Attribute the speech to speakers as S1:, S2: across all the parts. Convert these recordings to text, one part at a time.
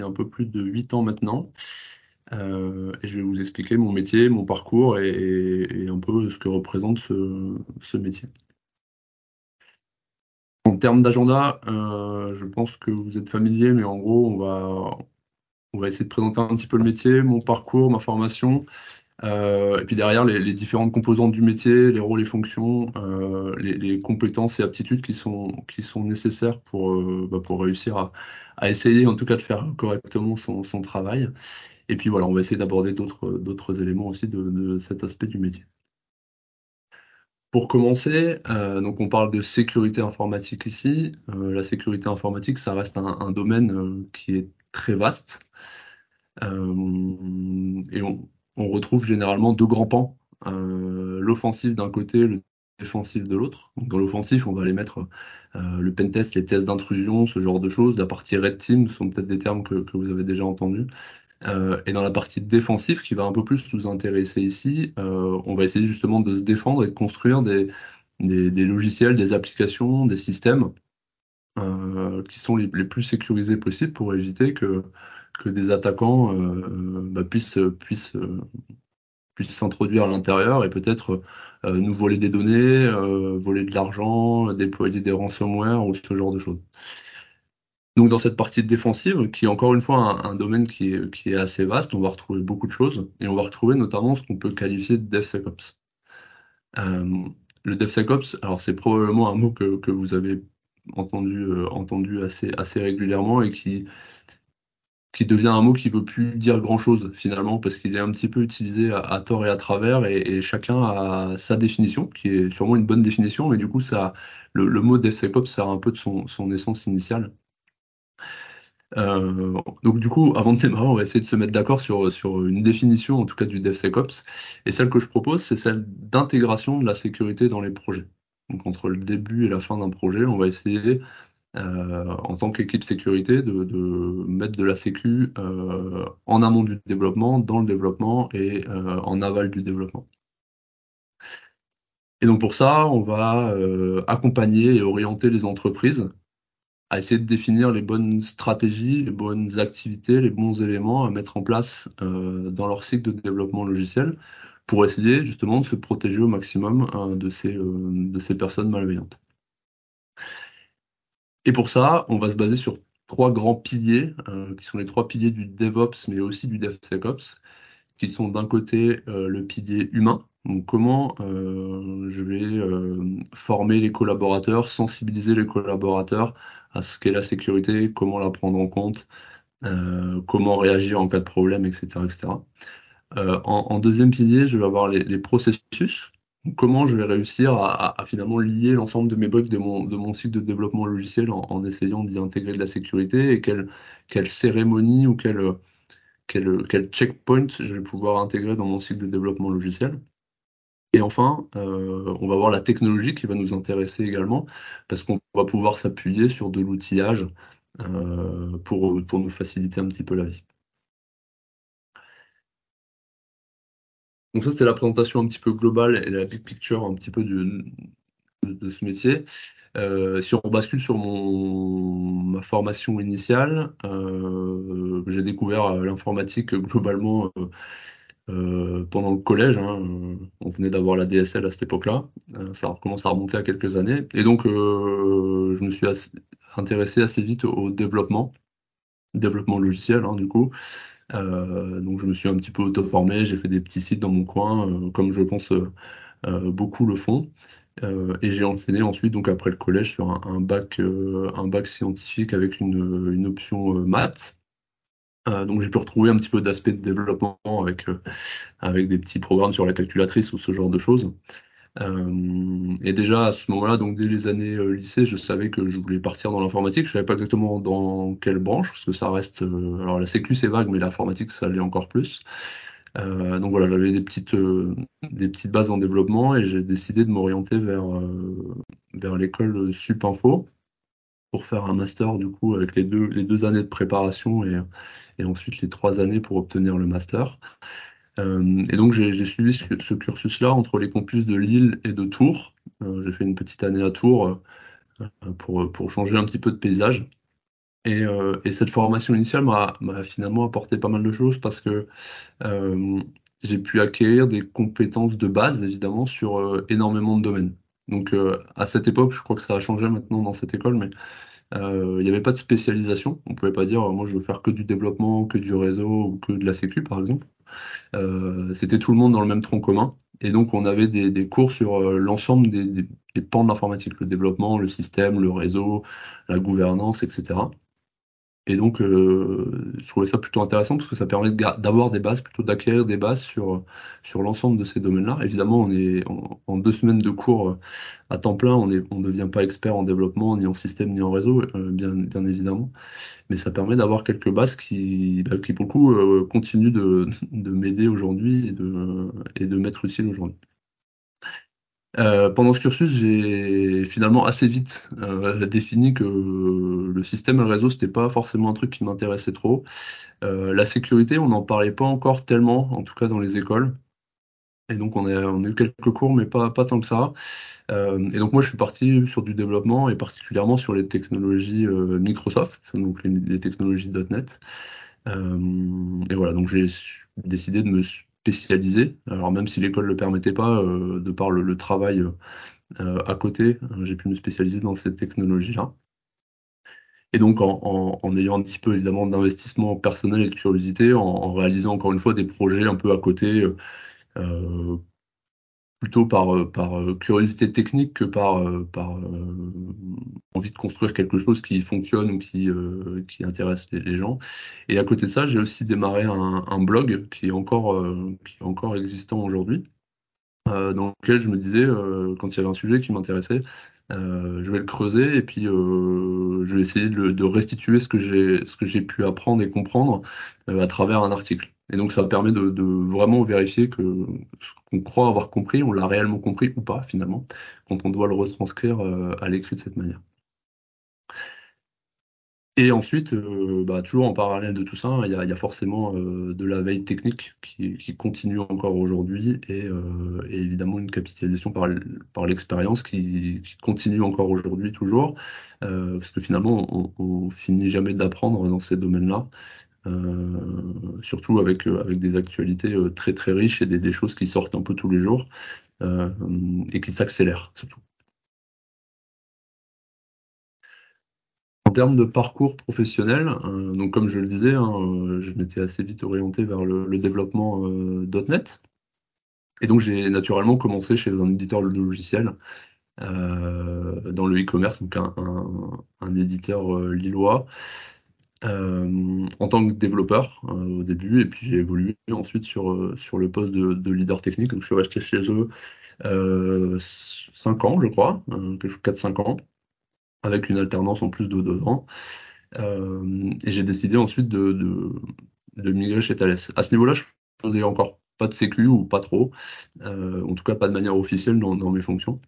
S1: un peu plus de 8 ans maintenant. Euh, et je vais vous expliquer mon métier, mon parcours et, un peu ce que représente ce, métier. En termes d'agenda, euh, je pense que vous êtes familier, mais en gros, on va, on va essayer de présenter un petit peu le métier, mon parcours, ma formation, et puis derrière, les, différentes composantes du métier, les rôles et fonctions, euh, les, compétences et aptitudes qui sont, qui sont nécessaires pour, euh, bah, pour réussir à, à, essayer en tout cas de faire correctement son, son travail. Et puis voilà, on va essayer d'aborder d'autres éléments aussi de, cet aspect du métier. Pour commencer, euh, donc on parle de sécurité informatique ici. Euh, la sécurité informatique, ça reste un, un domaine qui est très vaste. et on, on retrouve généralement deux grands pans. Euh, l'offensive d'un côté, le défensif de l'autre. Dans l'offensif, on va aller mettre euh, le pentest, les tests d'intrusion, ce genre de choses. La partie red team sont peut-être des termes que, vous avez déjà entendus. Euh, et dans la partie défensive, qui va un peu plus nous intéresser ici, on va essayer justement de se défendre et de construire des, logiciels, des applications, des systèmes qui sont les, plus sécurisés possibles pour éviter que que des attaquants euh, euh, bah, puissent, puissent, euh, puissent s'introduire à l'intérieur et peut-être nous voler des données, voler de l'argent, déployer des ransomware ou ce genre de choses. Donc dans cette partie défensive, qui est encore une fois un, domaine qui est, qui est, assez vaste, on va retrouver beaucoup de choses et on va retrouver notamment ce qu'on peut qualifier de DevSecOps. Euh, le DevSecOps, alors c'est probablement un mot que, que vous avez entendu, entendu assez, régulièrement et qui, devient un mot qui veut plus dire grand chose finalement parce qu'il est un petit peu utilisé à, tort et à travers et, chacun a sa définition qui est sûrement une bonne définition mais du coup ça le, mot DevSecOps sert un peu de son, essence initiale. Euh, donc du coup, avant de démarrer, on va essayer de se mettre d'accord sur une définition, en tout cas du DevSecOps. Et celle que je propose, c'est celle d'intégration de la sécurité dans les projets. Donc entre le début et la fin d'un projet, on va essayer euh, en tant qu'équipe sécurité, de, mettre de la sécu euh, en amont du développement, dans le développement et euh, en aval du développement. Et donc pour ça, on va accompagner et orienter les entreprises à essayer de définir les bonnes stratégies, les bonnes activités, les bons éléments à mettre en place dans leur cycle de développement logiciel pour essayer justement de se protéger au maximum de, ces, de ces personnes malveillantes. Et pour ça, on va se baser sur trois grands piliers, euh, qui sont les trois piliers du DevOps, mais aussi du DevSecOps, qui sont d'un côté euh, le pilier humain, donc comment euh, je vais former les collaborateurs, sensibiliser les collaborateurs à ce qu'est la sécurité, comment la prendre en compte, comment réagir en cas de problème, etc. etc. En, deuxième pilier, je vais avoir les processus, comment je vais réussir à, finalement lier l'ensemble de mes bugs de mon, cycle de développement logiciel en, essayant d'y intégrer de la sécurité et quelle, cérémonie ou quel, quel, quel, checkpoint je vais pouvoir intégrer dans mon cycle de développement logiciel. Et enfin, euh, on va voir la technologie qui va nous intéresser également, parce qu'on va pouvoir s'appuyer sur de l'outillage euh, pour, pour nous faciliter un petit peu la vie. Donc ça, c'était la présentation un petit peu globale et la big picture un petit peu de, de, ce métier. Euh, si on bascule sur mon, ma formation initiale, euh, j'ai découvert euh, l'informatique globalement pendant le collège. Hein, on venait d'avoir la DSL à cette époque-là. ça commence à remonter à quelques années. Et donc, je me suis intéressé assez vite au développement, développement logiciel, hein, du coup. Euh, donc je me suis un petit peu auto-formé, j'ai fait des petits sites dans mon coin, euh, comme je pense euh, beaucoup le font. et j'ai enchaîné ensuite, donc après le collège, sur un, bac, un bac scientifique avec une, une option maths. donc j'ai pu retrouver un petit peu d'aspect de développement avec, avec des petits programmes sur la calculatrice ou ce genre de choses. Euh, et déjà à ce moment-là, donc dès les années euh, lycée, je savais que je voulais partir dans l'informatique. Je savais pas exactement dans quelle branche, parce que ça reste. Euh, alors la sécu c'est vague, mais l'informatique ça l'est encore plus. donc voilà, j'avais des petites des petites bases en développement et j'ai décidé de m'orienter vers vers l'école Supinfo pour faire un master du coup avec les deux les deux années de préparation et et ensuite les trois années pour obtenir le master. Euh, et donc j'ai suivi ce, cursus-là entre les campus de Lille et de Tours. Euh, j'ai fait une petite année à Tours euh, pour, changer un petit peu de paysage. Et, et cette formation initiale m'a finalement apporté pas mal de choses parce que j'ai pu acquérir des compétences de base, évidemment, sur énormément de domaines. Donc à cette époque, je crois que ça a changé maintenant dans cette école, mais il n'y avait pas de spécialisation. On pouvait pas dire, moi je veux faire que du développement, que du réseau ou que de la sécu, par exemple. Euh, c'était tout le monde dans le même tronc commun. Et donc, on avait des, cours sur euh, l'ensemble des, pans de l'informatique, le développement, le système, le réseau, la gouvernance, etc. Et donc, euh, je trouvais ça plutôt intéressant parce que ça permet d'avoir des bases, plutôt d'acquérir des bases sur, l'ensemble de ces domaines-là. Évidemment, on est en, deux semaines de cours à temps plein, on ne devient pas expert en développement, ni en système, ni en réseau, euh, bien, évidemment mais ça permet d'avoir quelques bases qui, bah, pour le coup, euh, continuent de, de m'aider aujourd'hui et de, et de m'être utile aujourd'hui. Euh, pendant ce cursus, j'ai finalement assez vite défini que le système et le réseau, c'était pas forcément un truc qui m'intéressait trop. La sécurité, on n'en parlait pas encore tellement, en tout cas dans les écoles. Et donc on a, eu quelques cours, mais pas, pas tant que ça. Euh, et donc moi je suis parti sur du développement et particulièrement sur les technologies euh, Microsoft, donc les, technologies .NET. Euh, et voilà, donc j'ai décidé de me spécialiser. Alors même si l'école ne le permettait pas, de par le, travail à côté, j'ai pu me spécialiser dans cette technologie-là. Et donc, en, ayant un petit peu évidemment d'investissement personnel et de curiosité, en, réalisant encore une fois des projets un peu à côté, plutôt par, euh, par euh, curiosité technique que par, euh, par envie de construire quelque chose qui fonctionne ou qui, qui intéresse les, gens. Et à côté de ça, j'ai aussi démarré un, blog qui est encore, qui est encore existant aujourd'hui, dans lequel je me disais, quand il y avait un sujet qui m'intéressait, euh, je vais le creuser et puis euh, je vais essayer de, restituer ce que j'ai ce que j'ai pu apprendre et comprendre euh, à travers un article. Et donc ça permet de, de vraiment vérifier que ce qu'on croit avoir compris, on l'a réellement compris ou pas finalement, quand on doit le retranscrire euh, à l'écrit de cette manière. Et ensuite, euh, bah, toujours en parallèle de tout ça, il y a, forcément euh, de la veille technique qui, continue encore aujourd'hui et, euh, et, évidemment une capitalisation par, l'expérience qui, continue encore aujourd'hui toujours, parce que finalement on, on finit jamais d'apprendre dans ces domaines-là, surtout avec, des actualités très très riches et des, choses qui sortent un peu tous les jours et qui s'accélèrent surtout. En termes de parcours professionnel, euh, donc comme je le disais, hein, euh, je m'étais assez vite orienté vers le, le développement euh, .NET. Et donc j'ai naturellement commencé chez un éditeur de logiciels dans le e-commerce, donc un, éditeur lillois, en tant que développeur au début, et puis j'ai évolué ensuite sur, sur le poste de, de, leader technique. Donc je suis resté chez eux 5 ans, je crois, 4-5 ans avec une alternance en plus de deux ans. Euh, et j'ai décidé ensuite de, de, de, migrer chez Thales. À ce niveau-là, je faisais encore pas de sécu ou pas trop, euh, en tout cas pas de manière officielle dans, dans mes fonctions.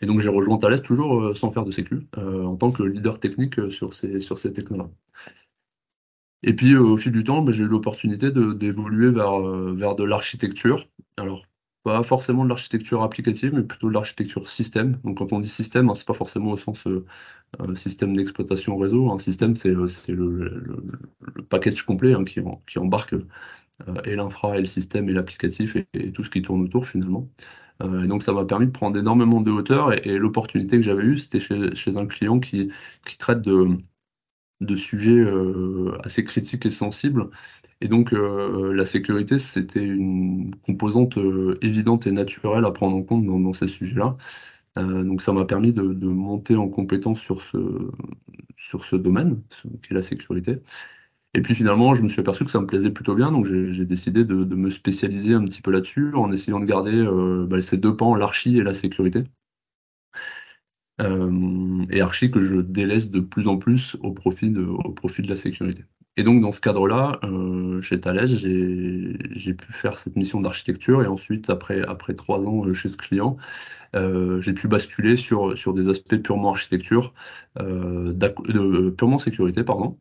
S1: Et donc j'ai rejoint Thales toujours euh, sans faire de sécu, euh, en tant que leader technique euh, sur ces, sur ces technos-là. Et puis au fil du temps, bah, j'ai eu l'opportunité d'évoluer vers, vers de l'architecture. Alors pas forcément de l'architecture applicative, mais plutôt de l'architecture système. Donc quand on dit système, hein, c'est pas forcément au sens euh, euh système d'exploitation réseau. Un système, c'est euh, le, package complet hein, qui, embarque et l'infra, et le système, et l'applicatif, et, tout ce qui tourne autour finalement. Et donc ça m'a permis de prendre énormément de hauteur, et, l'opportunité que j'avais eue, c'était chez, un client qui traite de de sujets euh, assez critiques et sensibles. Et donc euh, la sécurité, c'était une composante euh, évidente et naturelle à prendre en compte dans, ces sujets-là. Donc ça m'a permis de, monter en compétence sur ce, sur ce domaine, qui est la sécurité. Et puis finalement, je me suis aperçu que ça me plaisait plutôt bien, donc j'ai décidé de, de, me spécialiser un petit peu là-dessus, en essayant de garder euh, bah, ces deux pans, l'archi et la sécurité euh, et archi que je délaisse de plus en plus au profit de, au profit de la sécurité. Et donc dans ce cadre-là, euh, chez Thales, j'ai pu faire cette mission d'architecture et ensuite après après trois ans euh, chez ce client, euh, j'ai pu basculer sur sur des aspects purement architecture, euh, de, purement sécurité pardon,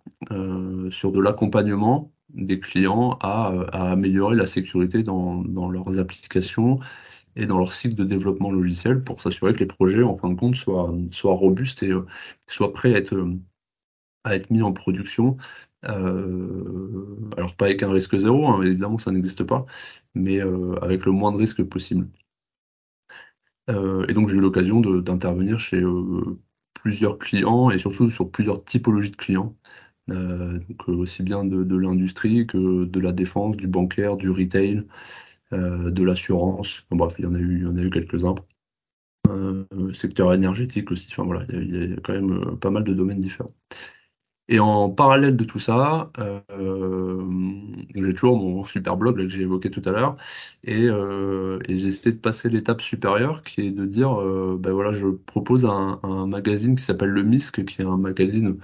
S1: sur de l'accompagnement des clients à, à améliorer la sécurité dans, dans leurs applications et dans leur cycle de développement logiciel pour s'assurer que les projets, en fin de compte, soient, robustes et euh, soient prêts à être, euh, à être mis en production. alors pas avec un risque zéro, hein, évidemment ça n'existe pas, mais avec le moins de risques possible. et donc j'ai eu l'occasion d'intervenir chez plusieurs clients et surtout sur plusieurs typologies de clients. donc aussi bien de, l'industrie que de la défense, du bancaire, du retail, de l'assurance. bref, il y en a eu, quelques-uns. secteur énergétique aussi. Enfin voilà, il y, a, quand même pas mal de domaines différents. Et en parallèle de tout ça, j'ai toujours mon super blog que j'ai évoqué tout à l'heure, et, j'ai essayé de passer l'étape supérieure, qui est de dire, ben voilà, je propose un, magazine qui s'appelle Le MISC, qui est un magazine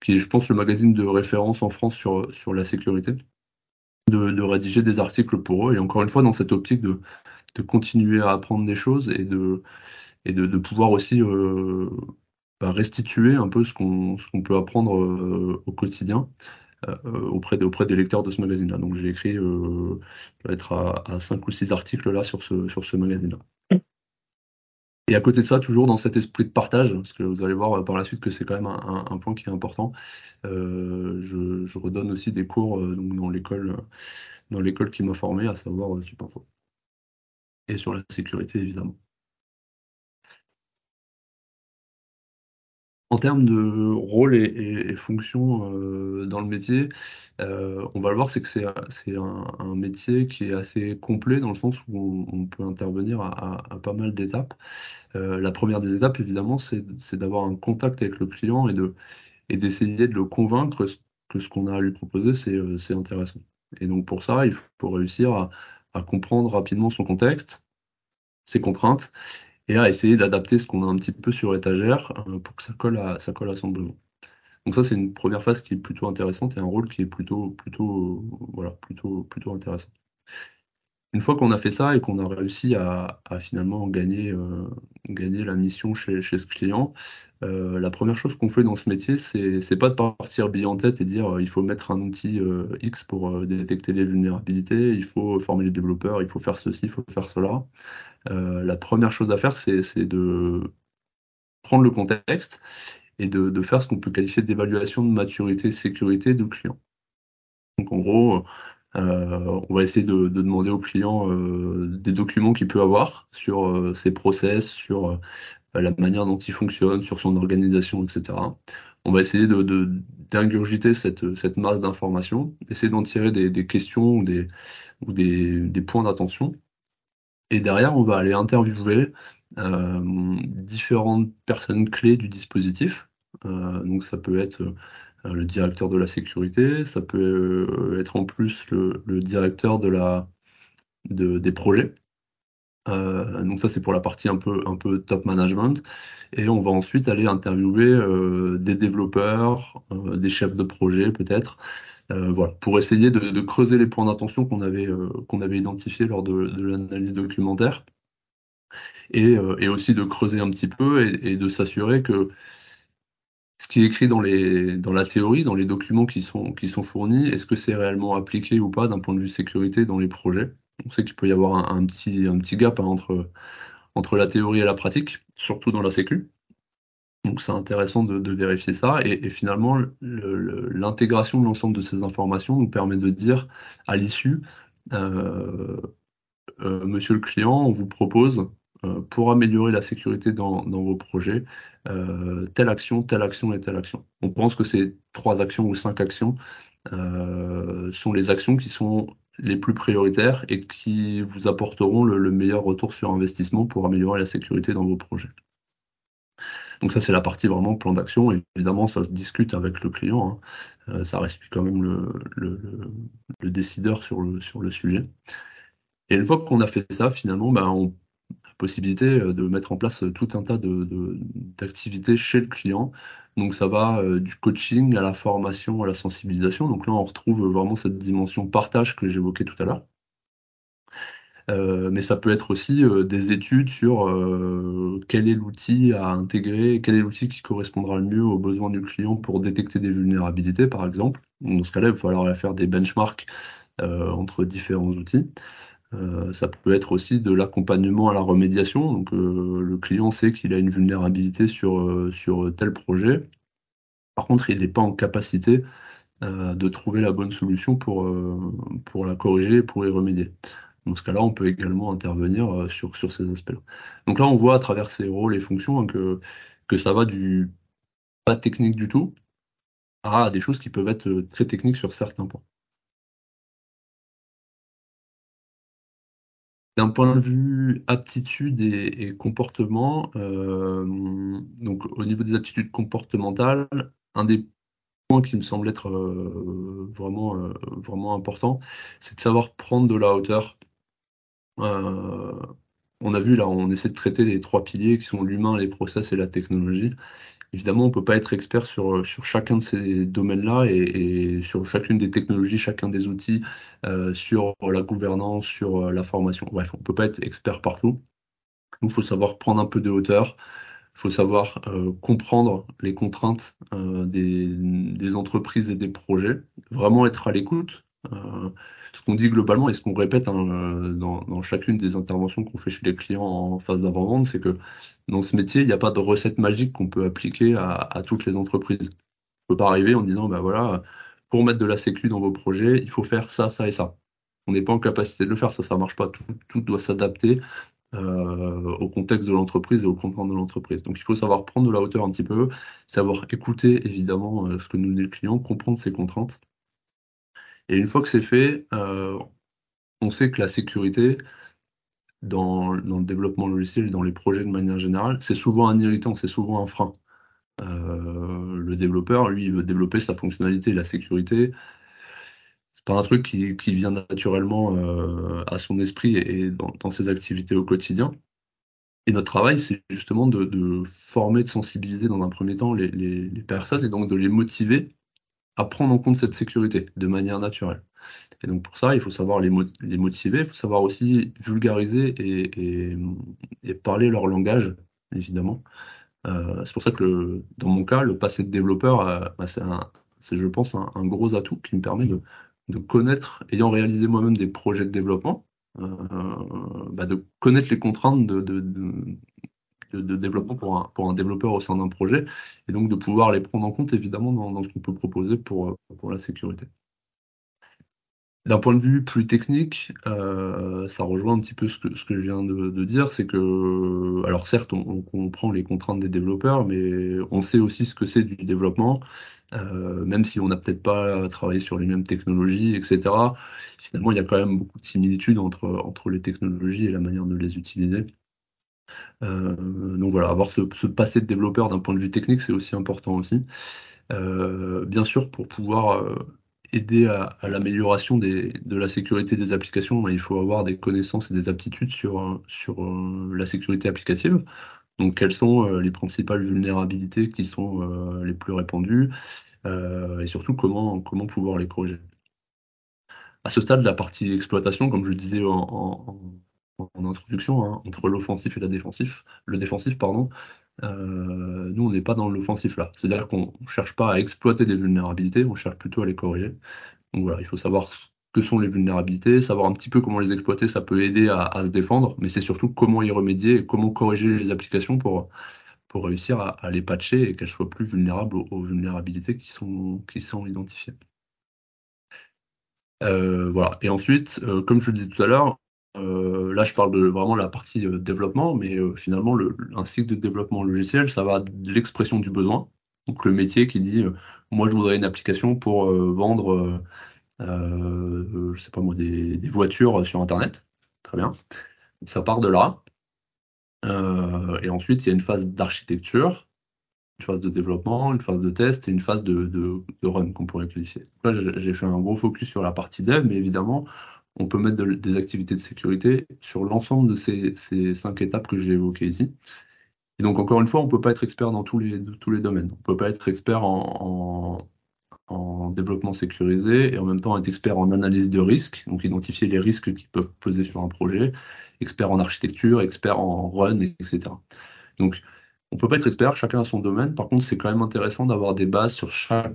S1: qui est, je pense, le magazine de référence en France sur la sécurité, de, rédiger des articles pour eux, et encore une fois, dans cette optique de, de continuer à apprendre des choses et de, et de, pouvoir aussi bah, restituer un peu ce qu'on peut apprendre au quotidien auprès, des, auprès des lecteurs de ce magazine-là. Donc j'ai écrit, euh, être à, à 5 ou 6 articles là sur ce, sur ce magazine-là. Et à côté de ça, toujours dans cet esprit de partage, parce que vous allez voir euh, par la suite que c'est quand même un, point qui est important, euh, je, redonne aussi des cours euh, dans l'école dans l'école qui m'a formé, à savoir Supinfo. Et sur la sécurité, évidemment. En termes de rôle et, fonction dans le métier, on va le voir, c'est que c'est un, métier qui est assez complet dans le sens où on, peut intervenir à, pas mal d'étapes. la première des étapes, évidemment, c'est d'avoir un contact avec le client et de et d'essayer de le convaincre que ce qu'on a à lui proposer, c'est intéressant. Et donc pour ça, il faut réussir à comprendre rapidement son contexte, ses contraintes, et à essayer d'adapter ce qu'on a un petit peu sur étagère euh, pour que ça colle à, ça colle à son besoin. Donc ça, c'est une première phase qui est plutôt intéressante et un rôle qui est plutôt, plutôt, voilà, plutôt, plutôt intéressant. Une fois qu'on a fait ça et qu'on a réussi à, finalement gagner, euh, gagner la mission chez, ce client, euh, la première chose qu'on fait dans ce métier, c'est pas de partir bille en tête et dire il faut mettre un outil X pour détecter les vulnérabilités, il faut former les développeurs, il faut faire ceci, il faut faire cela. Euh, la première chose à faire, c'est de prendre le contexte et de, faire ce qu'on peut qualifier d'évaluation de maturité sécurité du client. Donc en gros, euh, on va essayer de, demander au client euh, des documents qu'il peut avoir sur ses process, sur la manière dont il fonctionne, sur son organisation, etc. On va essayer d'ingurgiter cette, masse d'informations, essayer d'en tirer des, questions ou des, des points d'attention et derrière, on va aller interviewer euh, différentes personnes clés du dispositif. Euh, donc ça peut être euh, le directeur de la sécurité, ça peut être en plus le, directeur de la, des projets. donc ça c'est pour la partie un peu, un peu top management. Et on va ensuite aller interviewer des développeurs, des chefs de projet peut-être, euh, voilà, pour essayer de, creuser les points d'attention qu'on avait, euh, qu'on avait identifiés lors de, l'analyse documentaire. Euh, et, aussi de creuser un petit peu et, de s'assurer que ce qui est écrit dans, la théorie, dans les documents qui sont, fournis, est-ce que c'est réellement appliqué ou pas d'un point de vue sécurité dans les projets? On sait qu'il peut y avoir un, petit, gap hein, entre, la théorie et la pratique, surtout dans la sécu. Donc c'est intéressant de, vérifier ça. Et, finalement, l'intégration de l'ensemble de ces informations nous permet de dire à l'issue, euh, euh, monsieur le client, on vous propose, pour améliorer la sécurité dans, vos projets, telle action, telle action et telle action. On pense que ces trois actions ou cinq actions sont les actions qui sont les plus prioritaires et qui vous apporteront le meilleur retour sur investissement pour améliorer la sécurité dans vos projets. Donc ça, c'est la partie vraiment plan d'action. Évidemment, ça se discute avec le client. Hein. Euh, ça reste quand même le, décideur sur le, sur le sujet. Et une fois qu'on a fait ça, finalement, ben, on possibilité euh, de mettre en place tout un tas d'activités chez le client. Donc ça va euh, du coaching à la formation, à la sensibilisation. Donc là, on retrouve vraiment cette dimension partage que j'évoquais tout à l'heure. Euh, mais ça peut être aussi euh, des études sur euh, quel est l'outil à intégrer, quel est l'outil qui correspondra le mieux aux besoins du client pour détecter des vulnérabilités, par exemple. Dans ce cas-là, il va falloir faire des benchmarks entre différents outils. Ça peut être aussi de l'accompagnement à la remédiation. Donc, le client sait qu'il a une vulnérabilité sur, sur tel projet. Par contre, il n'est pas en capacité de trouver la bonne solution pour, pour la corriger et pour y remédier. Dans ce cas-là, on peut également intervenir sur, sur ces aspects-là. Donc là, on voit à travers ces rôles et fonctions hein, que, que ça va du pas technique du tout à des choses qui peuvent être très techniques sur certains points. D'un point de vue aptitude et, comportement, euh, donc au niveau des aptitudes comportementales, un des points qui me semble être euh, vraiment, euh, vraiment important, c'est de savoir prendre de la hauteur. on a vu là, on essaie de traiter les trois piliers qui sont l'humain, les process et la technologie. Évidemment, on ne peut pas être expert sur, sur chacun de ces domaines-là et, sur chacune des technologies, chacun des outils, euh, sur la gouvernance, sur euh, la formation. Bref, on ne peut pas être expert partout. Il faut savoir prendre un peu de hauteur, il faut savoir euh, comprendre les contraintes des, des, entreprises et des projets, vraiment être à l'écoute. Ce qu'on dit globalement et ce qu'on répète hein, dans, dans, chacune des interventions qu'on fait chez les clients en phase d'avant-vente, c'est que dans ce métier, il n'y a pas de recette magique qu'on peut appliquer à, toutes les entreprises. On ne peut pas arriver en disant, bah voilà, pour mettre de la sécu dans vos projets, il faut faire ça, ça et ça. On n'est pas en capacité de le faire, ça, ça ne marche pas. Tout, doit s'adapter euh, au contexte de l'entreprise et au contraintes de l'entreprise. Donc il faut savoir prendre de la hauteur un petit peu, savoir écouter évidemment euh, ce que nous dit le client, comprendre ses contraintes. Et une fois que c'est fait, euh, on sait que la sécurité, dans, le développement logiciel dans les projets de manière générale, c'est souvent un irritant, c'est souvent un frein. Euh, le développeur, lui, il veut développer sa fonctionnalité, la sécurité. C'est pas un truc qui, vient naturellement euh, à son esprit et dans, ses activités au quotidien. Et notre travail, c'est justement de, former, de sensibiliser dans un premier temps les personnes et donc de les motiver à prendre en compte cette sécurité de manière naturelle. Et donc pour ça, il faut savoir les, motiver, il faut savoir aussi vulgariser et, parler leur langage, évidemment. Euh, c'est pour ça que dans mon cas, le passé de développeur, euh, bah, c'est, je pense, un, gros atout qui me permet de, connaître, ayant réalisé moi-même des projets de développement, euh, bah, de connaître les contraintes de, développement pour un, pour un, développeur au sein d'un projet, et donc de pouvoir les prendre en compte, évidemment, dans, ce qu'on peut proposer pour, pour la sécurité. D'un point de vue plus technique, euh, ça rejoint un petit peu ce que, je viens de, dire, c'est que, alors certes, on, comprend les contraintes des développeurs, mais on sait aussi ce que c'est du développement, euh, même si on n'a peut-être pas travaillé sur les mêmes technologies, etc. Finalement, il y a quand même beaucoup de similitudes entre les technologies et la manière de les utiliser. Euh, donc voilà, avoir ce, passé de développeur d'un point de vue technique, c'est aussi important aussi. bien sûr, pour pouvoir aider à, l'amélioration de la sécurité des applications, il faut avoir des connaissances et des aptitudes sur, euh, la sécurité applicative. Donc, quelles sont euh, les principales vulnérabilités qui sont euh, les plus répandues et surtout comment, comment pouvoir les corriger? À ce stade, la partie exploitation, comme je le disais en, introduction, hein, entre l'offensif et la défensif, le défensif, pardon, euh, nous, on n'est pas dans l'offensif là. C'est-à-dire qu'on ne cherche pas à exploiter des vulnérabilités, on cherche plutôt à les corriger. Donc voilà, il faut savoir ce que sont les vulnérabilités, savoir un petit peu comment les exploiter, ça peut aider à, se défendre, mais c'est surtout comment y remédier et comment corriger les applications pour, pour réussir à, les patcher et qu'elles soient plus vulnérables aux, vulnérabilités qui sont, qui sont identifiées. Euh, voilà. Et ensuite, euh, comme je le disais tout à l'heure, euh, là, je parle de vraiment la partie euh, développement, mais euh, finalement, le, un cycle de développement logiciel, ça va de l'expression du besoin. Donc, le métier qui dit, moi, je voudrais une application pour vendre, je sais pas moi, des, voitures sur Internet. Très bien. Ça part de là. et ensuite, il y a une phase d'architecture, une phase de développement, une phase de test et une phase de, de, de run qu'on pourrait qualifier. Là, j'ai fait un gros focus sur la partie dev, mais évidemment, on peut mettre des activités de sécurité sur l'ensemble de ces, cinq étapes que j'ai évoquées ici. Et donc, encore une fois, on ne peut pas être expert dans tous les, domaines. On ne peut pas être expert en, développement sécurisé et en même temps être expert en analyse de risque, donc identifier les risques qui peuvent peser sur un projet, expert en architecture, expert en run, etc. Donc, on ne peut pas être expert, chacun a son domaine. Par contre, c'est quand même intéressant d'avoir des bases sur chaque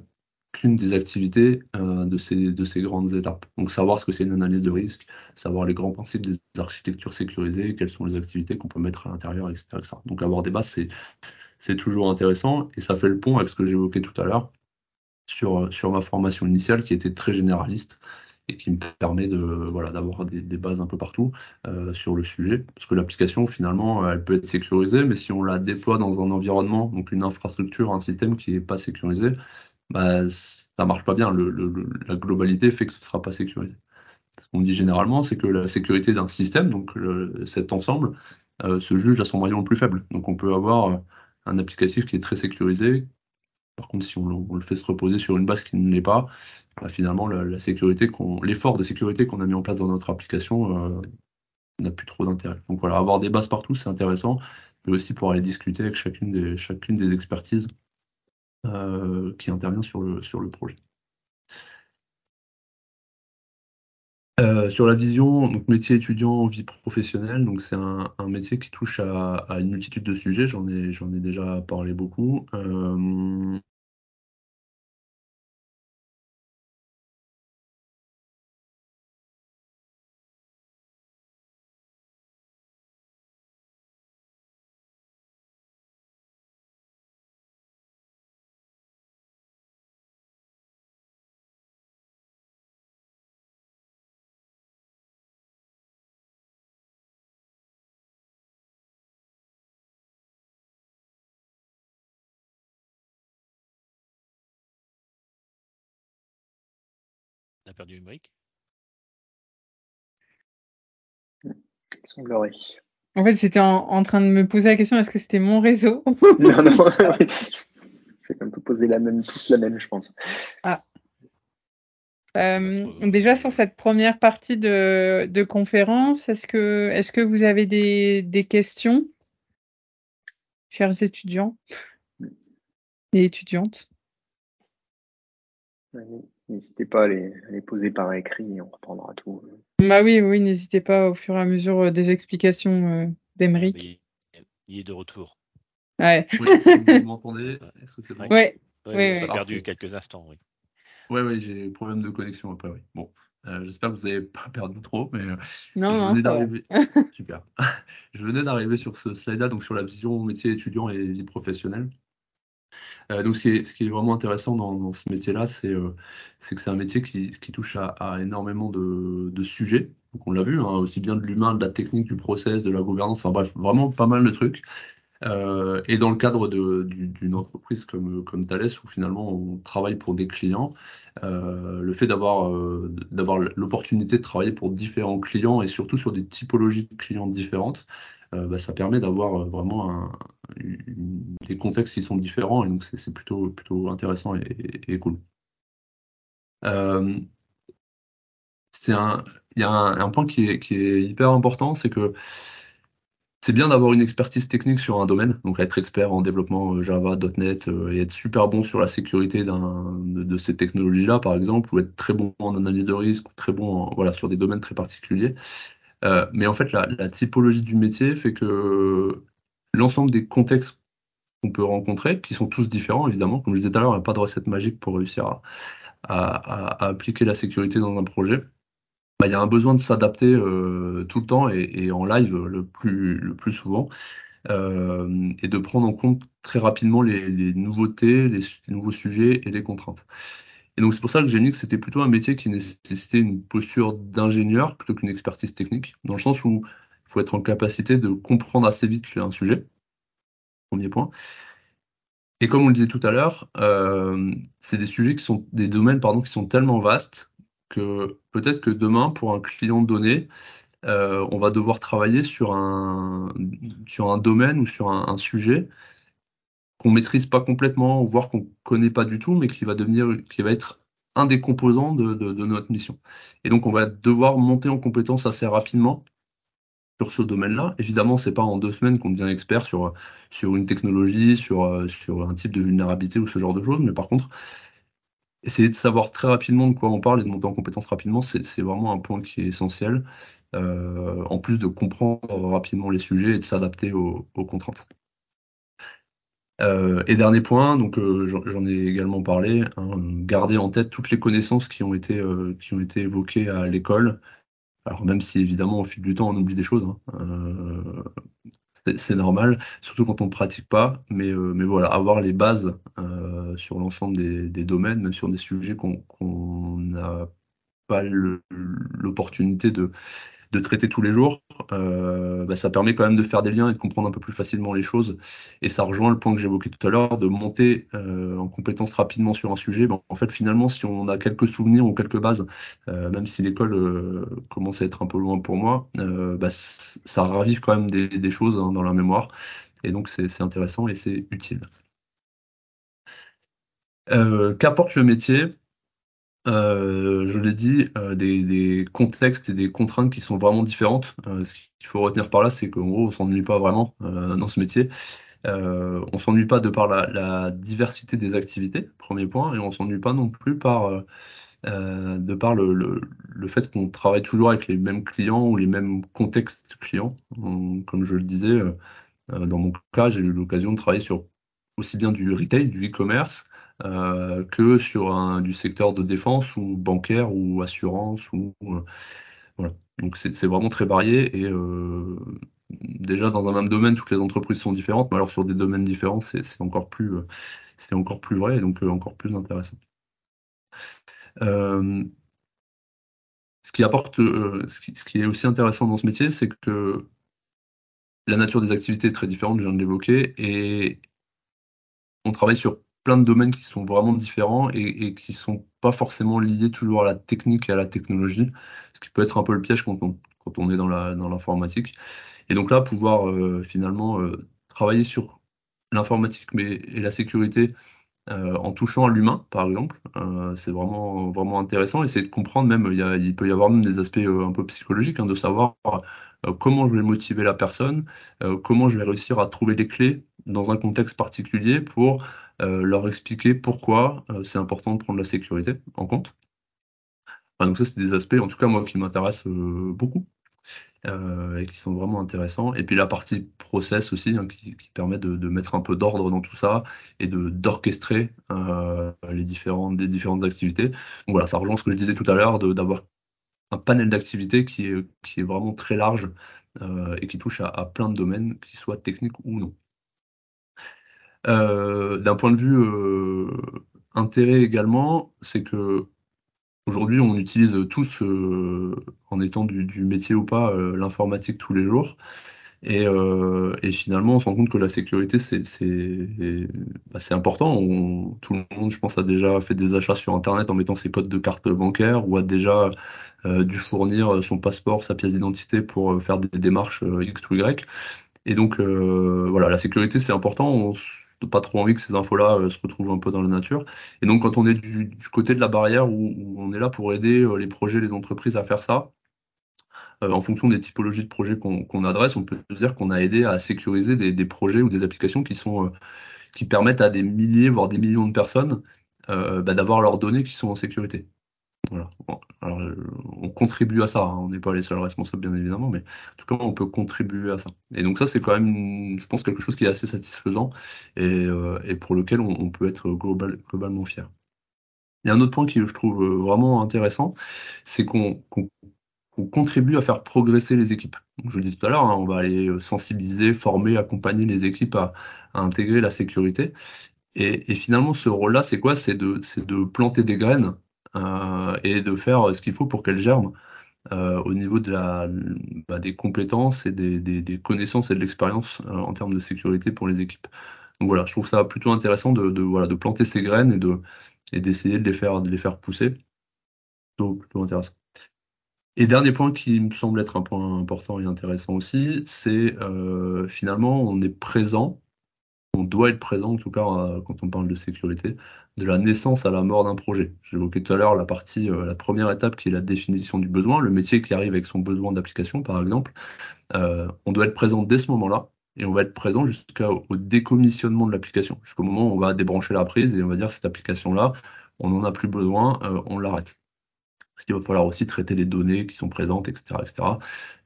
S1: des activités euh, de, ces, de ces grandes étapes. Donc savoir ce que c'est une analyse de risque, savoir les grands principes des architectures sécurisées, quelles sont les activités qu'on peut mettre à l'intérieur, etc., Donc avoir des bases, c'est toujours intéressant et ça fait le pont avec ce que j'évoquais tout à l'heure sur, sur ma formation initiale qui était très généraliste et qui me permet de voilà d'avoir des, bases un peu partout euh, sur le sujet parce que l'application finalement elle peut être sécurisée mais si on la déploie dans un environnement donc une infrastructure un système qui est pas sécurisé bah ça marche pas bien. La globalité fait que ce sera pas sécurisé. Ce qu'on dit généralement c'est que la sécurité d'un système donc cet ensemble euh, se juge à son moyen le plus faible. Donc on peut avoir un applicatif qui est très sécurisé. Par contre, si on, le fait se reposer sur une base qui ne l'est pas, bah, finalement, la, sécurité l'effort de sécurité qu'on a mis en place dans notre application euh, n'a plus trop d'intérêt. Donc voilà, avoir des bases partout, c'est intéressant, mais aussi pour aller discuter avec chacune des, chacune des expertises euh, qui intervient sur le, sur le projet. Euh, sur la vision, donc métier étudiant, vie professionnelle, donc c'est un, métier qui touche à, une multitude de sujets. J'en ai, ai déjà parlé beaucoup. Euh,
S2: a perdu numérique
S3: semblerait.
S4: En fait, j'étais en, train de me poser la question est-ce que c'était mon réseau?
S3: Non, non, c'est un peu poser la même, tous la même, je pense.
S4: Ah. Euh, déjà sur cette première partie de, conférence, est-ce que, est que vous avez des, questions, chers étudiants. Et étudiantes
S3: N'hésitez pas à les, poser par écrit, on reprendra tout.
S4: Bah oui, oui, n'hésitez pas au fur et à mesure euh, des explications euh, d'Emeric.
S2: Il est de retour.
S4: Ouais.
S1: Oui, vous m'entendez, est-ce que c'est bon?
S4: Ouais.
S2: Oui, ouais, a perdu quelques instants, oui.
S1: Oui, oui, j'ai problème de connexion après, oui. Bon, euh, j'espère que vous n'avez pas perdu trop, mais
S4: non, je
S1: venais d'arriver. Super. je venais d'arriver sur ce slide-là, donc sur la vision métier étudiant et vie professionnelle. Euh, donc, ce qui, est, vraiment intéressant dans, ce métier-là, euh, c'est que c'est un métier qui, touche à, énormément de, sujets. Donc, on l'a vu, hein, aussi bien de l'humain, de la technique, du process, de la gouvernance, enfin bref, vraiment pas mal de trucs. Euh, et dans le cadre d'une entreprise comme, Thales, où finalement on travaille pour des clients, le fait d'avoir l'opportunité de travailler pour différents clients et surtout sur des typologies de clients différentes, bah, ça permet d'avoir vraiment des contextes qui sont différents et donc c'est plutôt, intéressant et, cool. Euh, il y a un, point qui est, hyper important, c'est que c'est bien d'avoir une expertise technique sur un domaine, donc être expert en développement euh, Java, .NET euh, et être super bon sur la sécurité de, ces technologies-là, par exemple, ou être très bon en analyse de risque, ou très bon sur des domaines très particuliers. mais en fait, la, typologie du métier fait que l'ensemble des contextes qu'on peut rencontrer, qui sont tous différents, évidemment. Comme je disais tout à l'heure, il n'y a pas de recette magique pour réussir à, appliquer la sécurité dans un projet. Bah, il y a un besoin de s'adapter euh, tout le temps et, en live le plus, le plus souvent. Euh, et de prendre en compte très rapidement les, nouveautés, les, nouveaux sujets et les contraintes. Et donc c'est pour ça que j'ai mis que c'était plutôt un métier qui nécessitait une posture d'ingénieur plutôt qu'une expertise technique, dans le sens où il faut être en capacité de comprendre assez vite un sujet, premier point. Et comme on le disait tout à l'heure, euh, c'est des sujets qui sont des domaines pardon qui sont tellement vastes que peut-être que demain pour un client donné, euh, on va devoir travailler sur un sur un domaine ou sur un, sujet qu'on maîtrise pas complètement, voire qu'on connaît pas du tout, mais qui va devenir qui va être un des composants de, de notre mission. Et donc on va devoir monter en compétence assez rapidement sur ce domaine-là. Évidemment, c'est pas en deux semaines qu'on devient expert sur, sur une technologie, sur, sur un type de vulnérabilité ou ce genre de choses, mais par contre, essayer de savoir très rapidement de quoi on parle et de monter en compétence rapidement, c'est vraiment un point qui est essentiel, euh, en plus de comprendre rapidement les sujets et de s'adapter aux, contraintes. Euh, et dernier point, donc j'en ai également parlé, hein, garder en tête toutes les connaissances qui ont été, qui ont été évoquées à l'école, alors même si évidemment au fil du temps on oublie des choses, hein. Euh, c'est normal, surtout quand on ne pratique pas. Mais, mais voilà, avoir les bases sur l'ensemble des, domaines, sur des sujets qu'on n'a pas l'opportunité de, de traiter tous les jours, euh, bah, ça permet quand même de faire des liens et de comprendre un peu plus facilement les choses. Et ça rejoint le point que j'évoquais tout à l'heure, de monter euh, en compétence rapidement sur un sujet. en fait, finalement, si on a quelques souvenirs ou quelques bases, euh, même si l'école commence à être un peu loin pour moi, bah, ça ravive quand même des, choses hein, dans la mémoire. Et donc, c'est intéressant et c'est utile. Qu'apporte le métier euh, je l'ai dit, euh, des, contextes et des contraintes qui sont vraiment différentes. Euh, ce qu'il faut retenir par là, c'est qu'en gros, on s'ennuie pas vraiment dans ce métier. on s'ennuie pas de par la, diversité des activités, premier point, et on s'ennuie pas non plus par de par le, fait qu'on travaille toujours avec les mêmes clients ou les mêmes contextes clients. comme je le disais, dans mon cas, j'ai eu l'occasion de travailler sur aussi bien du retail, du e-commerce, euh, que sur un, du secteur de défense ou bancaire ou assurance ou euh, voilà. Donc c'est vraiment très varié et euh, déjà dans un même domaine toutes les entreprises sont différentes, mais alors sur des domaines différents c'est encore plus c'est encore plus vrai et donc encore plus intéressant. ce qui apporte, ce qui, ce qui est aussi intéressant dans ce métier, c'est que la nature des activités est très différente, je viens de l'évoquer, et on travaille sur plein de domaines qui sont vraiment différents et, et qui sont pas forcément liés toujours à la technique et à la technologie, ce qui peut être un peu le piège quand on, quand on est dans l'informatique. et donc là, pouvoir euh, finalement euh, travailler sur l'informatique et la sécurité euh, en touchant à l'humain, par exemple, c'est vraiment vraiment intéressant. Essayer de comprendre même, il, peut y avoir même des aspects un peu psychologiques, hein, de savoir comment je vais motiver la personne, comment je vais réussir à trouver les clés dans un contexte particulier pour leur expliquer pourquoi euh, c'est important de prendre la sécurité en compte. donc ça, c'est des aspects, en tout cas moi, qui m'intéressent euh, beaucoup et qui sont vraiment intéressants. Et puis la partie process aussi, hein, qui, permet de, mettre un peu d'ordre dans tout ça et de d'orchestrer les différentes des différentes activités. Donc voilà, ça rejoint ce que je disais tout à l'heure, d'avoir un panel d'activités qui est, qui est vraiment très large et qui touche à, à plein de domaines, qu'ils soient techniques ou non. Euh, d'un point de vue euh, intérêt également, c'est que aujourd'hui on utilise tous, euh, en étant du, métier ou pas, l'informatique tous les jours. Et, finalement, on se rend compte que la sécurité, c'est bah, important. tout le monde, je pense, a déjà fait des achats sur Internet en mettant ses codes de carte bancaire ou a déjà dû fournir son passeport, sa pièce d'identité pour faire des démarches X ou Y. Et donc, voilà, la sécurité, c'est important. Pas trop envie que ces infos-là euh, se retrouvent un peu dans la nature. Et donc, quand on est du, côté de la barrière où, on est là pour aider euh, les projets, les entreprises à faire ça, euh, en fonction des typologies de projets qu'on adresse, on peut dire qu'on a aidé à sécuriser des, projets ou des applications qui sont qui permettent à des milliers, voire des millions de personnes bah, d'avoir leurs données qui sont en sécurité. Voilà. Alors, euh, on contribue à ça. Hein. On n'est pas les seuls responsables, bien évidemment, mais en tout cas, on peut contribuer à ça. Et donc ça, c'est quand même, je pense, quelque chose qui est assez satisfaisant et, euh, pour lequel on, peut être globalement fier. Il y a un autre point qui je trouve euh, vraiment intéressant, c'est qu'on contribue à faire progresser les équipes. je le disais tout à l'heure, hein, on va aller sensibiliser, former, accompagner les équipes à, intégrer la sécurité. Et, et finalement, ce rôle-là, c'est quoi? C'est de, de planter des graines et de faire ce qu'il faut pour qu'elle germe euh, au niveau bah, des compétences et des, connaissances et de l'expérience euh, en termes de sécurité pour les équipes. Donc voilà, je trouve ça plutôt intéressant de, voilà, de planter ces graines et de et d'essayer de les faire les faire pousser. Plutôt, plutôt intéressant. Et dernier point qui me semble être un point important et intéressant aussi, c'est euh, finalement on est présent on doit être présent, en tout cas euh, quand on parle de sécurité, de la naissance à la mort d'un projet. J'évoquais tout à l'heure la partie, euh, la première étape qui est la définition du besoin, le métier qui arrive avec son besoin d'application, par exemple. Euh, on doit être présent dès ce moment-là et on va être présent jusqu'au décommissionnement de l'application, jusqu'au moment où on va débrancher la prise et on va dire cette application-là, on n'en a plus besoin, on l'arrête. Parce qu'il va falloir aussi traiter les données qui sont présentes, etc. etc.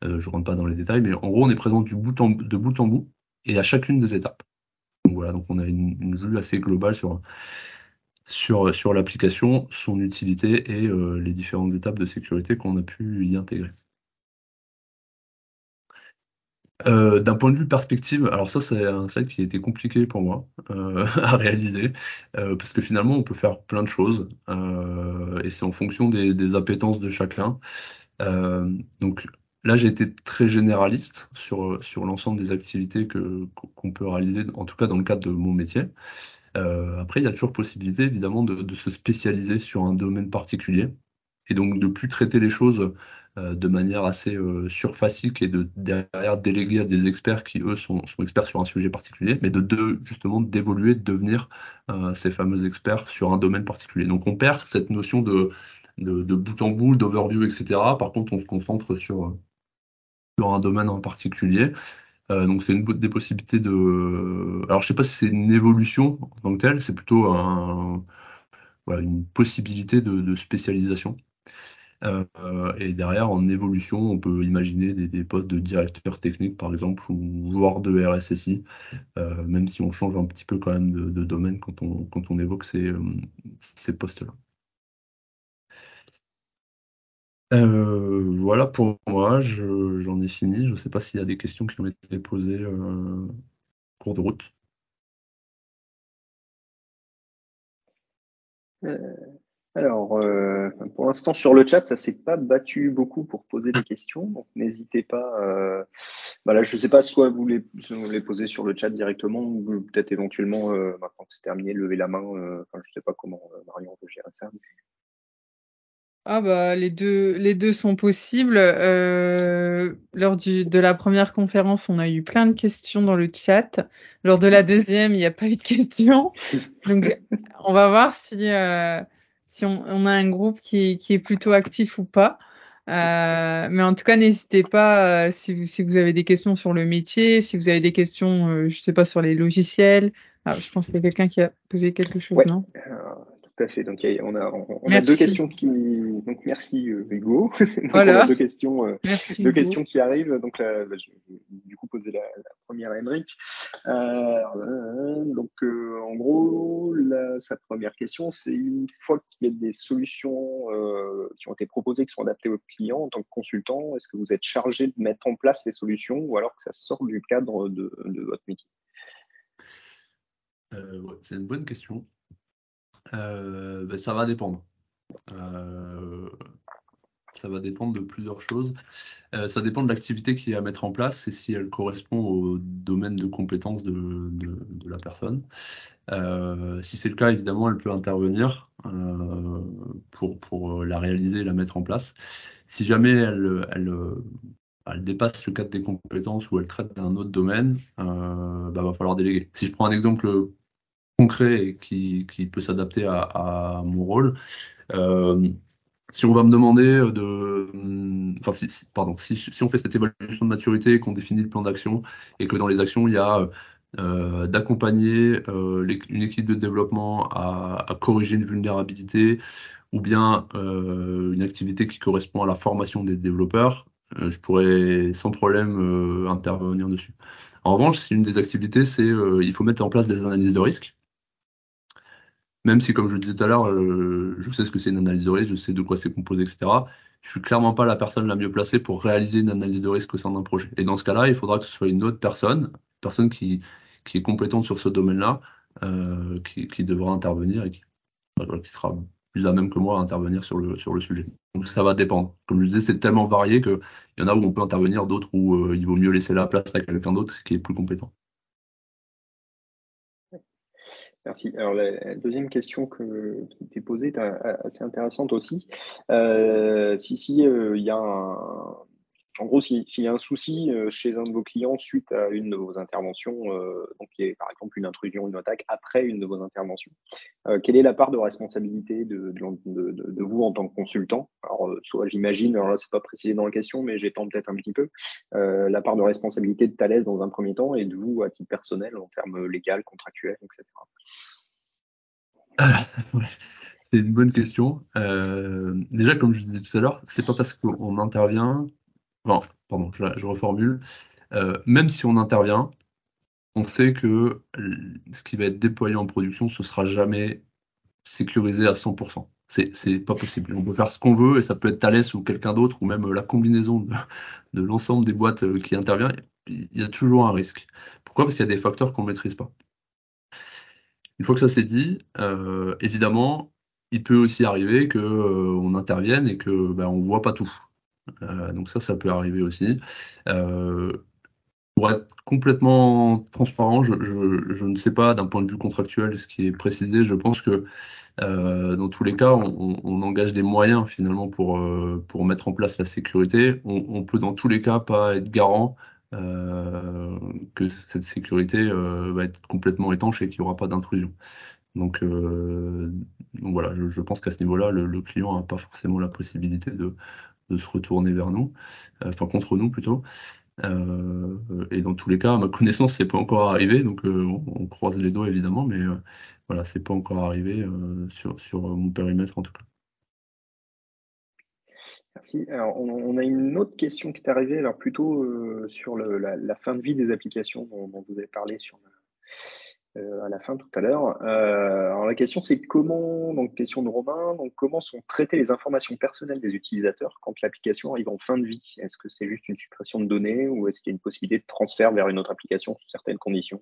S1: je ne rentre pas dans les détails, mais en gros, on est présent de bout en bout et à chacune des étapes. Voilà, donc on a une, vue assez globale sur, sur, sur l'application, son utilité et euh, les différentes étapes de sécurité qu'on a pu y intégrer. Euh, d'un point de vue perspective, alors ça c'est un slide qui a été compliqué pour moi euh, à réaliser, parce que finalement on peut faire plein de choses, et c'est en fonction des, des, appétences de chacun. donc là j'ai été très généraliste sur, sur l'ensemble des activités que, qu'on peut réaliser, en tout cas dans le cadre de mon métier. après il y a toujours possibilité évidemment de, de se spécialiser sur un domaine particulier, et donc de plus traiter les choses euh, de manière assez euh, surfacique et de derrière déléguer à des experts qui eux sont, experts sur un sujet particulier, mais de, justement d'évoluer, de devenir euh, ces fameux experts sur un domaine particulier. Donc on perd cette notion de, de, bout en bout, d'overview, etc. Par contre, on se concentre sur, un domaine en particulier. donc c'est une des possibilités de. Alors je sais pas si c'est une évolution en tant que telle, c'est plutôt un, une possibilité de spécialisation. Euh, et derrière, en évolution, on peut imaginer des, postes de directeur technique, par exemple, ou voire de RSSI, euh, même si on change un petit peu quand même de, domaine quand on, quand on évoque ces, euh, ces postes-là. Voilà pour moi, j'en ai fini. Je ne sais pas s'il y a des questions qui ont été posées au cours de route.
S3: Alors, euh, pour l'instant, sur le chat, ça s'est pas battu beaucoup pour poser des questions, donc n'hésitez pas. Euh, voilà, je ne sais pas, soit vous les, les posez sur le chat directement, ou peut-être éventuellement, euh, maintenant que c'est terminé, lever la main. Euh, je ne sais pas comment euh, Marion peut gérer ça.
S4: Ah bah les deux les deux sont possibles. Euh, lors du, de la première conférence, on a eu plein de questions dans le chat. Lors de la deuxième, il n'y a pas eu de questions. Donc on va voir si euh, si on, on, a un groupe qui, qui, est plutôt actif ou pas. Euh, mais en tout cas, n'hésitez pas euh, si, vous, si vous avez des questions sur le métier, si vous avez des questions, euh, je sais pas, sur les logiciels. Ah, je pense qu'il y a quelqu'un qui a posé quelque chose,
S3: ouais.
S4: non?
S3: Tout à fait. Donc, on a, on, a deux questions qui. Donc, merci euh, Hugo.
S4: donc, voilà.
S3: On a deux questions, euh,
S4: merci,
S3: deux
S4: Hugo.
S3: questions qui arrivent. Donc, là, bah, je vais du coup poser la, la première à. Euh, donc, euh, en gros, la, sa première question, c'est une fois qu'il y a des solutions euh, qui ont été proposées, qui sont adaptées aux clients en tant que consultant, est-ce que vous êtes chargé de mettre en place ces solutions ou alors que ça sort du cadre de, de votre métier?
S1: Ouais, C'est une bonne question. Euh, ben, ça va dépendre. Euh, ça va dépendre de plusieurs choses. Euh, ça dépend de l'activité qui est à mettre en place et si elle correspond au domaine de compétences de, la personne. Si c'est le cas, évidemment, elle peut intervenir pour, la réaliser et la mettre en place. Si jamais elle, dépasse le cadre des compétences ou elle traite d'un autre domaine, euh, bah, va falloir déléguer. Si je prends un exemple concret et qui, peut s'adapter à, mon rôle. Euh, si on va me demander de, enfin, si, pardon, si, on fait cette évaluation de maturité, qu'on définit le plan d'action et que dans les actions il y a euh, d'accompagner euh, une équipe de développement à, corriger une vulnérabilité ou bien une activité qui correspond à la formation des développeurs, je pourrais sans problème intervenir dessus. En revanche, si une des activités, c'est il faut mettre en place des analyses de risque, même si, comme je le disais tout à l'heure, euh, je sais ce que c'est une analyse de risque, je sais de quoi c'est composé, etc. Je suis clairement pas la personne la mieux placée pour réaliser une analyse de risque au sein d'un projet. Et dans ce cas-là, il faudra que ce soit une autre personne, personne qui, est compétente sur ce domaine-là, euh, qui, devra intervenir et qui, sera plus à même que moi à intervenir sur le, sur le sujet. Donc ça va dépendre. Comme je disais, c'est tellement varié qu'il y en a où on peut intervenir, d'autres où euh, il vaut mieux laisser la place à quelqu'un d'autre qui est plus compétent.
S3: Merci. Alors la deuxième question que, qui t'est posée est assez intéressante aussi. Euh, si si euh, il y a un, en gros s'il y a un souci euh, chez un de vos clients suite à une de vos interventions, euh, donc y a par exemple une intrusion, une attaque après une de vos interventions, euh, quelle est la part de responsabilité de, vous en tant que consultant? Alors soit j'imagine, alors là c'est pas précisé dans la question, mais j'étends peut-être un petit peu la part de responsabilité de Thales dans un premier temps et de vous à titre personnel en termes légal, contractuels, etc.
S1: C'est une bonne question. Déjà, comme je disais tout à l'heure, c'est pas parce qu'on intervient. Enfin, pardon, je, reformule. Euh, même si on intervient, on sait que ce qui va être déployé en production, ce sera jamais sécurisé à 100%. C'est pas possible. On peut faire ce qu'on veut et ça peut être Thales ou quelqu'un d'autre ou même la combinaison de, l'ensemble des boîtes euh, qui intervient. Il y a toujours un risque. Pourquoi? Parce qu'il y a des facteurs qu'on ne maîtrise pas. Une fois que ça s'est dit, euh, évidemment, il peut aussi arriver qu'on euh, intervienne et que ben, voit pas tout. Donc ça, ça peut arriver aussi. pour être complètement transparent, je, ne sais pas d'un point de vue contractuel ce qui est précisé. Je pense que euh, dans tous les cas, on, engage des moyens finalement pour, euh, mettre en place la sécurité. On, peut dans tous les cas pas être garant euh, que cette sécurité va être complètement étanche et qu'il n'y aura pas d'intrusion. Donc, voilà, je, pense qu'à ce niveau-là, le, client n'a pas forcément la possibilité de, se retourner vers nous, enfin contre nous plutôt. Euh, et dans tous les cas, à ma connaissance, c'est pas encore arrivé, donc euh, on, croise les doigts évidemment, mais euh, voilà, c'est pas encore arrivé sur, sur mon périmètre en tout cas.
S3: Merci. Alors, on, a une autre question qui est arrivée, alors plutôt sur la, fin de vie des applications dont, dont vous avez parlé sur euh, à la fin tout à l'heure. Euh, alors la question c'est comment, donc question de Romain, donc comment sont traitées les informations personnelles des utilisateurs quand l'application arrive en fin de vie? Est-ce que c'est juste une suppression de données ou est-ce qu'il y a une possibilité de transfert vers une autre application sous certaines conditions?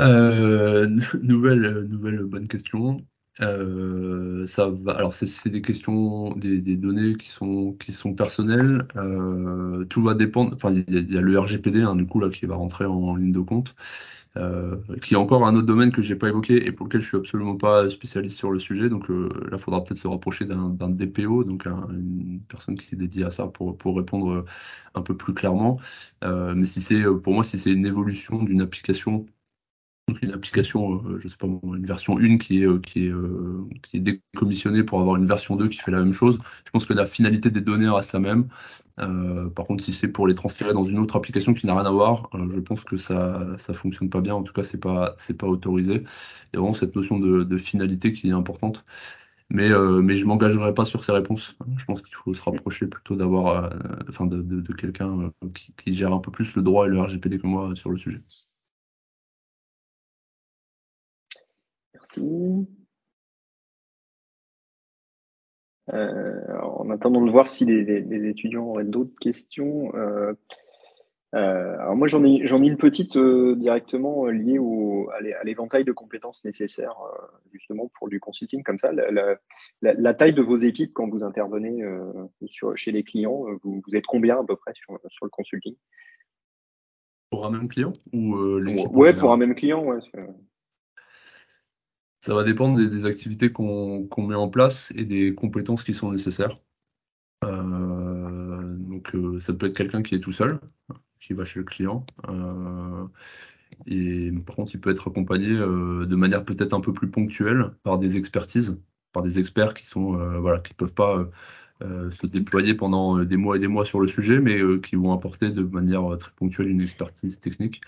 S1: Euh, nouvelle, nouvelle bonne question. Euh, ça va. Alors c'est des questions, des, données qui sont qui sont personnelles. Euh, tout va dépendre. Enfin, il y, a le RGPD hein, du coup là qui va rentrer en, ligne de compte, euh, qui est encore un autre domaine que j'ai pas évoqué et pour lequel je suis absolument pas spécialiste sur le sujet. Donc là, il faudra peut-être se rapprocher d'un DPO, donc une personne qui est dédiée à ça pour pour répondre un peu plus clairement. mais si c'est pour moi si c'est une évolution d'une application une application, euh, je sais pas, une version 1 qui est, euh, qui, est, euh, qui est décommissionnée pour avoir une version 2 qui fait la même chose. Je pense que la finalité des données reste la même. par contre, si c'est pour les transférer dans une autre application qui n'a rien à voir, je pense que ça ça fonctionne pas bien. En tout cas, c'est pas pas autorisé. Il y a vraiment cette notion de, finalité qui est importante. Mais, mais je m'engagerai pas sur ces réponses. Je pense qu'il faut se rapprocher plutôt d'avoir, enfin, de, de, quelqu'un qui, qui, gère un peu plus le droit et le RGPD que moi sur le sujet.
S3: Euh, en attendant de voir si les, étudiants auraient d'autres questions. Euh, euh, alors moi j'en ai j'en ai une petite directement liée au, à l'éventail de compétences nécessaires justement pour du consulting comme ça. La, taille de vos équipes quand vous intervenez sur, chez les clients, vous, êtes combien à peu près sur, sur le consulting?
S1: Pour un même client ou
S3: Ouais, pour un même client. Ouais,
S1: ça va dépendre des, activités qu'on met en place et des compétences qui sont nécessaires. Euh, donc euh, ça peut être quelqu'un qui est tout seul, qui va chez le client. Euh, et par contre, il peut être accompagné de manière peut-être un peu plus ponctuelle par des expertises, par des experts qui sont voilà, qui peuvent pas se déployer pendant des mois et des mois sur le sujet, mais qui vont apporter de manière très ponctuelle une expertise technique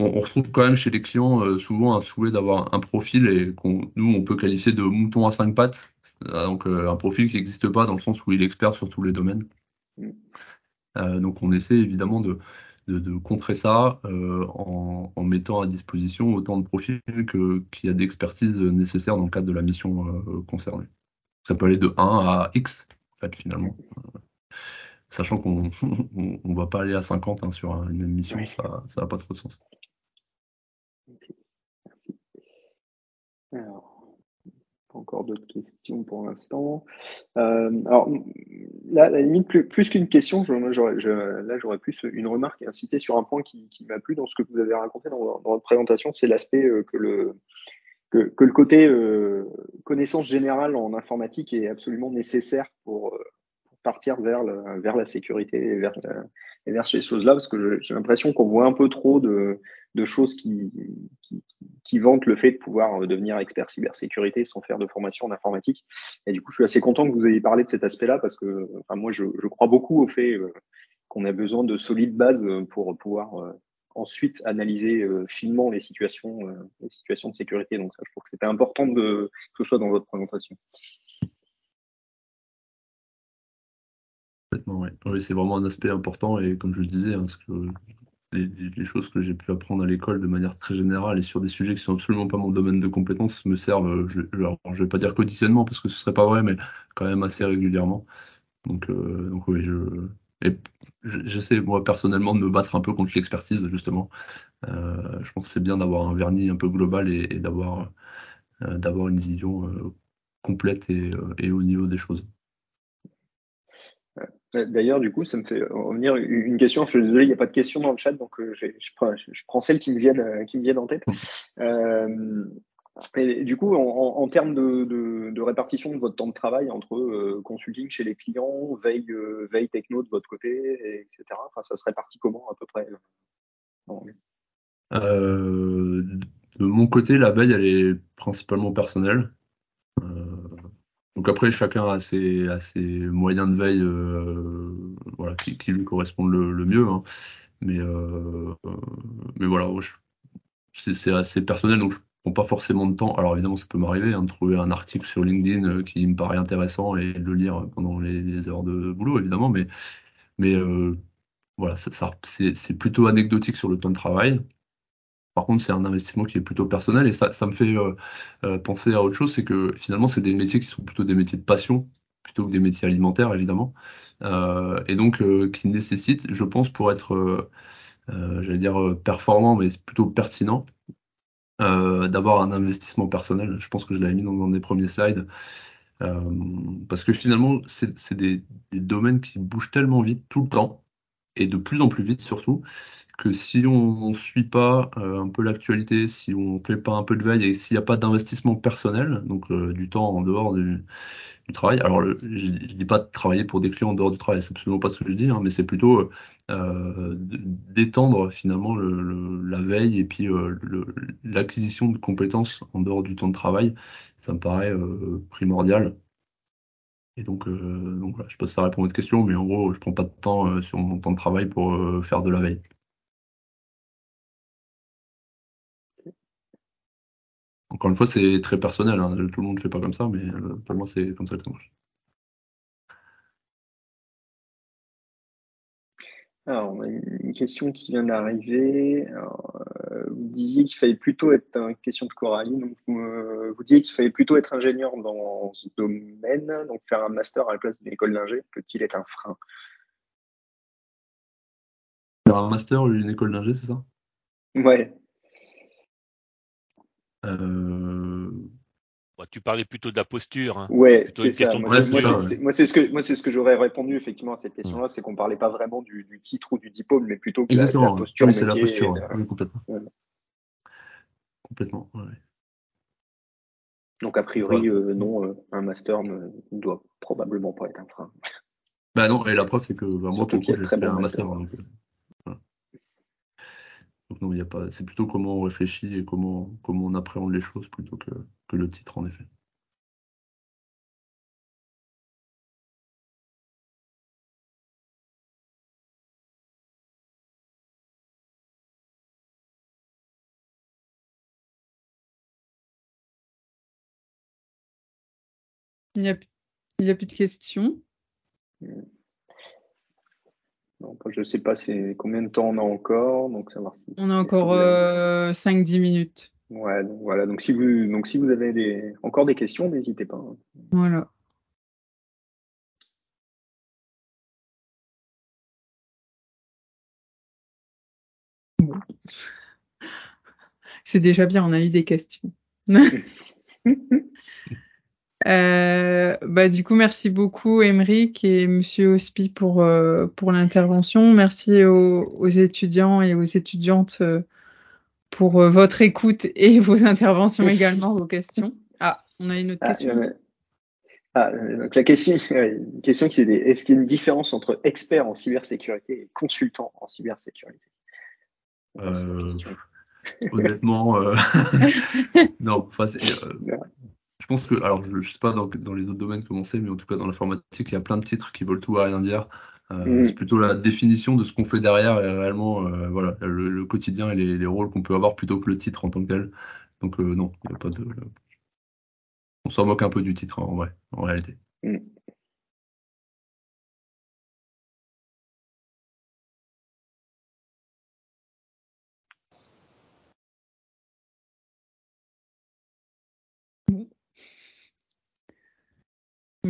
S1: on, retrouve quand même chez les clients euh, souvent un souhait d'avoir un profil et qu'on nous on peut qualifier de mouton à cinq pattes, euh, donc euh, un profil qui n'existe pas dans le sens où il est expert sur tous les domaines. Mm. donc on essaie évidemment de, contrer ça en, mettant à disposition autant de profils qu'il y a d'expertise nécessaire dans le cadre de la mission concernée. Ça peut aller de 1 à X, en fait, finalement. Sachant qu'on ne va pas aller à 50 hein, sur une mission, ça n'a pas trop de sens.
S3: Alors, pas encore d'autres questions pour l'instant. Euh, alors, là, à la limite, plus, qu'une question, là, j'aurais plus une remarque et insister sur un point qui, m'a plu dans ce que vous avez raconté dans, votre présentation, c'est l'aspect euh, que le que, le côté euh, connaissance générale en informatique est absolument nécessaire pour, partir vers, vers la sécurité et vers, et vers ces choses-là, parce que j'ai l'impression qu'on voit un peu trop de, de choses qui, qui, qui, vantent le fait de pouvoir devenir expert cybersécurité sans faire de formation en informatique. Et du coup, je suis assez content que vous ayez parlé de cet aspect-là, parce que enfin, moi, je, je, crois beaucoup au fait euh, qu'on a besoin de solides bases pour pouvoir euh, ensuite analyser euh, finement les situations, les situations de sécurité. Donc ça, je trouve que c'était important de, que ce soit dans votre présentation.
S1: Oui, c'est vraiment un aspect important et comme je le disais, hein, les, choses que j'ai pu apprendre à l'école de manière très générale et sur des sujets qui sont absolument pas mon domaine de compétences me servent, je, je vais pas dire quotidiennement parce que ce serait pas vrai, mais quand même assez régulièrement. Donc, donc oui, je, j'essaie moi personnellement de me battre un peu contre l'expertise justement. je pense que c'est bien d'avoir un vernis un peu global et, d'avoir une vision complète et au niveau des choses.
S3: D'ailleurs, du coup, ça me fait revenir une question. Je suis désolé, il n'y a pas de question dans le chat, donc euh, je, prends, je, prends, celles qui me viennent, euh, qui me viennent en tête. Euh, et du coup, en, termes de, répartition de votre temps de travail entre consulting chez les clients, veille, veille techno de votre côté, etc. Enfin, ça se répartit comment à peu près
S1: De mon côté, la veille, elle est principalement personnelle. Donc après, chacun a ses, moyens de veille euh, qui, lui correspondent le, mieux. Hein. Mais, euh, mais voilà, c'est assez personnel, donc je prends pas forcément de temps. Alors évidemment, ça peut m'arriver hein, de trouver un article sur LinkedIn euh, qui me paraît intéressant et de le lire pendant les, heures de boulot, évidemment. Mais, voilà, c'est plutôt anecdotique sur le temps de travail. Par contre, c'est un investissement qui est plutôt personnel et ça, me fait euh, euh, penser à autre chose, c'est que finalement, c'est des métiers qui sont plutôt des métiers de passion plutôt que des métiers alimentaires, évidemment, euh, et donc qui nécessitent, je pense, pour être, j'allais dire, performant, mais plutôt pertinent, d'avoir un investissement personnel. Je pense que je l'avais mis dans un des premiers slides. parce que finalement, c'est des, des domaines qui bougent tellement vite tout le temps, et de plus en plus vite surtout, que si on ne suit pas euh, un peu l'actualité, si on ne fait pas un peu de veille et s'il n'y a pas d'investissement personnel, donc euh, du temps en dehors du, travail, alors je ne dis pas de travailler pour des clients en dehors du travail, c'est absolument pas ce que je dis, hein, mais c'est plutôt euh, d'étendre finalement la veille et puis l'acquisition de compétences en dehors du temps de travail, ça me paraît primordial. Et donc, voilà, je sais pas si ça répond à votre question, mais en gros, je prends pas de temps sur mon temps de travail pour faire de la veille. Encore une fois, c'est très personnel. Hein. Tout le monde ne fait pas comme ça, mais euh, pour moi, c'est comme ça que ça marche.
S3: Alors, on a une question qui vient d'arriver. Euh, vous disiez qu'il fallait plutôt être une question de Coralie. Donc, euh, vous, disiez qu'il fallait plutôt être ingénieur dans ce domaine, donc faire un master à la place d'une école d'ingé. Peut-il être un frein?
S1: Faire un master ou une école d'ingé, c'est ça?
S3: Ouais.
S2: Euh, tu parlais plutôt de la posture. Hein.
S3: Ouais, c'est ça. Moi, c'est ce que moi c'est ce que j'aurais répondu effectivement à cette question-là, c'est qu'on parlait pas vraiment du, titre ou du diplôme, mais plutôt de la, posture.
S1: Oui, c'est la posture, complètement. Complètement.
S3: Donc a priori, euh, non, euh, un master ne doit probablement pas être un frein.
S1: Bah non, et la preuve c'est que bah, moi pour le coup j'ai fait un master. Donc non, a pas. C'est plutôt comment on réfléchit et comment, on appréhende les choses plutôt que, le titre, en effet.
S4: Il n'y a, plus de questions?
S3: Je ne sais pas combien de temps on a encore. Donc
S4: on a encore 5-10 euh, minutes.
S3: Ouais, donc voilà. Donc si vous, donc si vous avez des, encore des questions, n'hésitez pas. Hein.
S4: Voilà. C'est déjà bien, on a eu des questions. Euh, bah, du coup, merci beaucoup, Émeric et Monsieur Hospi pour, euh, pour l'intervention. Merci aux, étudiants et aux étudiantes euh, pour votre écoute et vos interventions également, vos questions. Ah, on a une autre ah, question.
S3: Ah, donc la question, une question qui est est-ce qu'il y a une différence entre expert en cybersécurité et consultant en cybersécurité?
S1: Honnêtement, non. Enfin, je pense que, alors je ne sais pas dans, les autres domaines comment c'est, mais en tout cas dans l'informatique, il y a plein de titres qui veulent tout à rien dire. Euh, mm. C'est plutôt la définition de ce qu'on fait derrière et réellement euh, voilà, le, quotidien et les, rôles qu'on peut avoir plutôt que le titre en tant que tel. Donc euh, non, il n'y a pas de. On s'en moque un peu du titre en vrai, en réalité. Mm.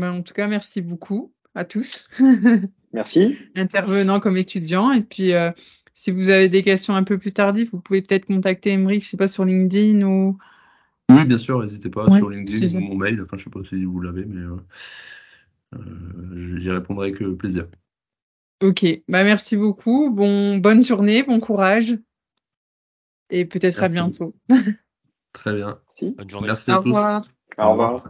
S4: Ben, en tout cas, merci beaucoup à tous,
S3: Merci.
S4: intervenants comme étudiants. Et puis, euh, si vous avez des questions un peu plus tardives, vous pouvez peut-être contacter Emeric, je sais pas, sur LinkedIn ou.
S1: Oui, bien sûr, n'hésitez pas
S4: Ouais,
S1: sur LinkedIn ou mon mail. Enfin, je sais pas si vous l'avez, mais euh, euh, j'y répondrai avec plaisir.
S4: Ok, bah merci beaucoup. Bon, bonne journée, bon courage. Et peut-être à bientôt.
S1: Très bien.
S3: Merci.
S2: Bonne journée.
S1: Merci à
S4: Au
S1: tous.
S4: revoir.
S3: Au revoir.